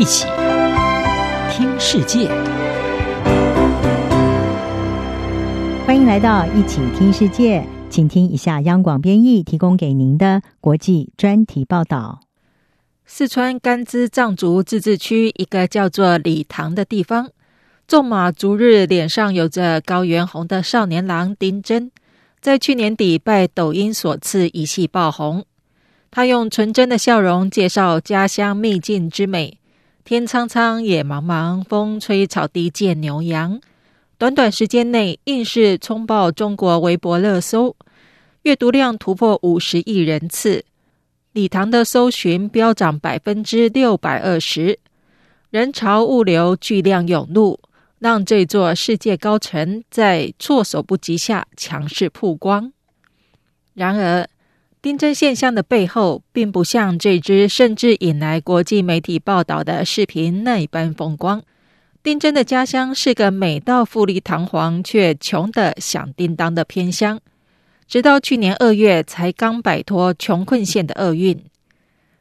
一起听世界，欢迎来到一起听世界，请听一下央广编译提供给您的国际专题报道。四川甘孜藏族自治区一个叫做理塘的地方，纵马逐日脸上有着高原红的少年郎丁真，在去年底拜抖音所赐一夕爆红。他用纯真的笑容介绍家乡秘境之美，天苍苍，野茫茫，风吹草低见牛羊。短短时间内，硬是冲爆中国微博热搜，阅读量突破五十亿人次。理塘的搜寻飙涨百分之六百二十，人潮物流巨量涌入，让这座世界高层在措手不及下强势曝光。然而，丁真现象的背后，并不像这支甚至引来国际媒体报道的视频那般风光。丁真的家乡是个美到富丽堂皇却穷得响叮当的偏乡，直到去年二月才刚摆脱穷困县的厄运。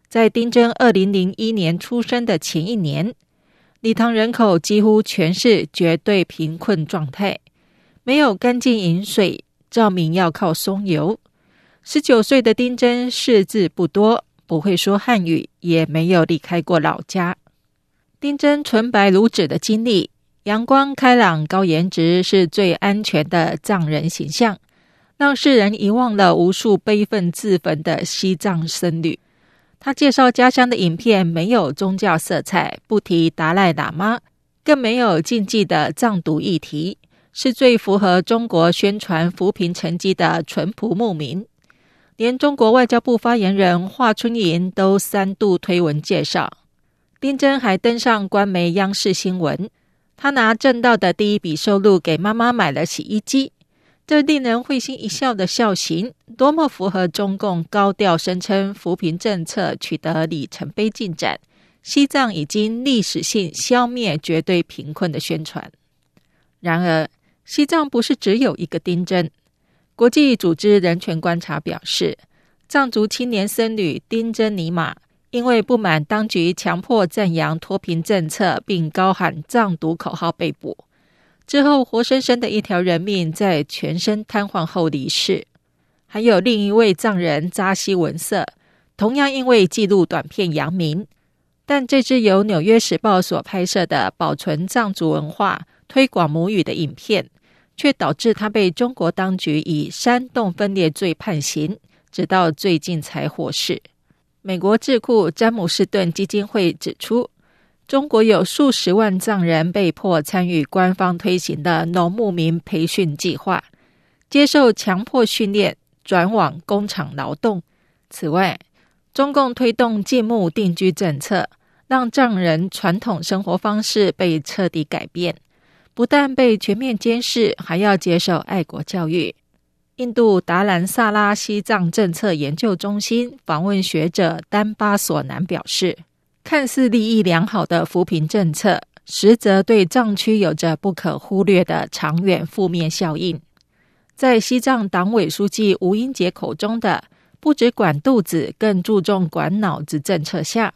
在丁真二零零一年出生的前一年，理塘人口几乎全是绝对贫困状态，没有干净饮水，照明要靠松油。十九岁的丁真识字不多，不会说汉语，也没有离开过老家。丁真纯白如纸的经历，阳光开朗、高颜值，是最安全的藏人形象，让世人遗忘了无数悲愤自焚的西藏僧侣。他介绍家乡的影片没有宗教色彩，不提达赖喇嘛，更没有禁忌的藏独议题，是最符合中国宣传扶贫成绩的淳朴牧民。连中国外交部发言人华春莹都三度推文介绍，丁真还登上官媒央视新闻。他拿挣到的第一笔收入给妈妈买了洗衣机，这令人会心一笑的笑型，多么符合中共高调声称扶贫政策取得里程碑进展，西藏已经历史性消灭绝对贫困的宣传。然而，西藏不是只有一个丁真。国际组织人权观察表示，藏族青年僧侣丁真尼玛因为不满当局强迫赞扬脱贫政策，并高喊藏独口号被捕。之后，活生生的一条人命在全身瘫痪后离世。还有另一位藏人扎西文色，同样因为记录短片扬名。但这支由《纽约时报》所拍摄的保存藏族文化、推广母语的影片。却导致他被中国当局以煽动分裂罪判刑，直到最近才获释。美国智库詹姆士顿基金会指出，中国有数十万藏人被迫参与官方推行的农牧民培训计划，接受强迫训练，转往工厂劳动。此外，中共推动禁牧定居政策，让藏人传统生活方式被彻底改变。不但被全面监视，还要接受爱国教育。印度达兰萨拉西藏政策研究中心访问学者丹巴索南表示，看似利益良好的扶贫政策，实则对藏区有着不可忽略的长远负面效应。在西藏党委书记吴英杰口中的“不只管肚子，更注重管脑子”政策下，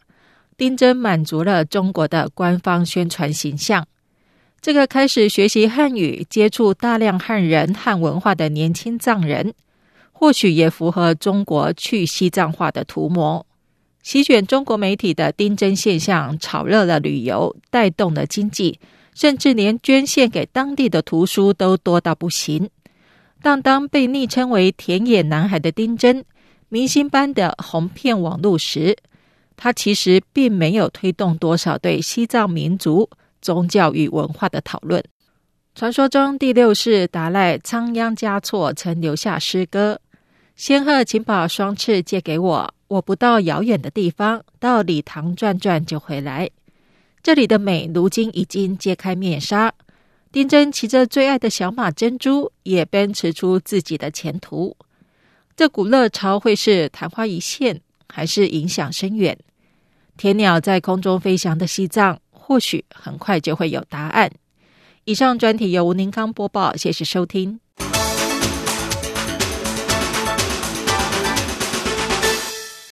丁真满足了中国的官方宣传形象。这个开始学习汉语、接触大量汉人汉文化的年轻藏人，或许也符合中国去西藏化的图谋。席卷中国媒体的丁真现象，炒热了旅游，带动了经济，甚至连捐献给当地的图书都多到不行。但当被昵称为“田野男孩”的丁真，明星般的红遍网络时，他其实并没有推动多少对西藏民族。宗教与文化的讨论。传说中，第六世达赖仓央嘉措曾留下诗歌：“仙鹤，请把双翅借给我，我不到遥远的地方，到理塘转转就回来。”这里的美，如今已经揭开面纱。丁真骑着最爱的小马珍珠，也奔驰出自己的前途。这股热潮会是昙花一现，还是影响深远？天鸟在空中飞翔的西藏。或许很快就会有答案。以上专题由吴宁康播报，谢谢收听。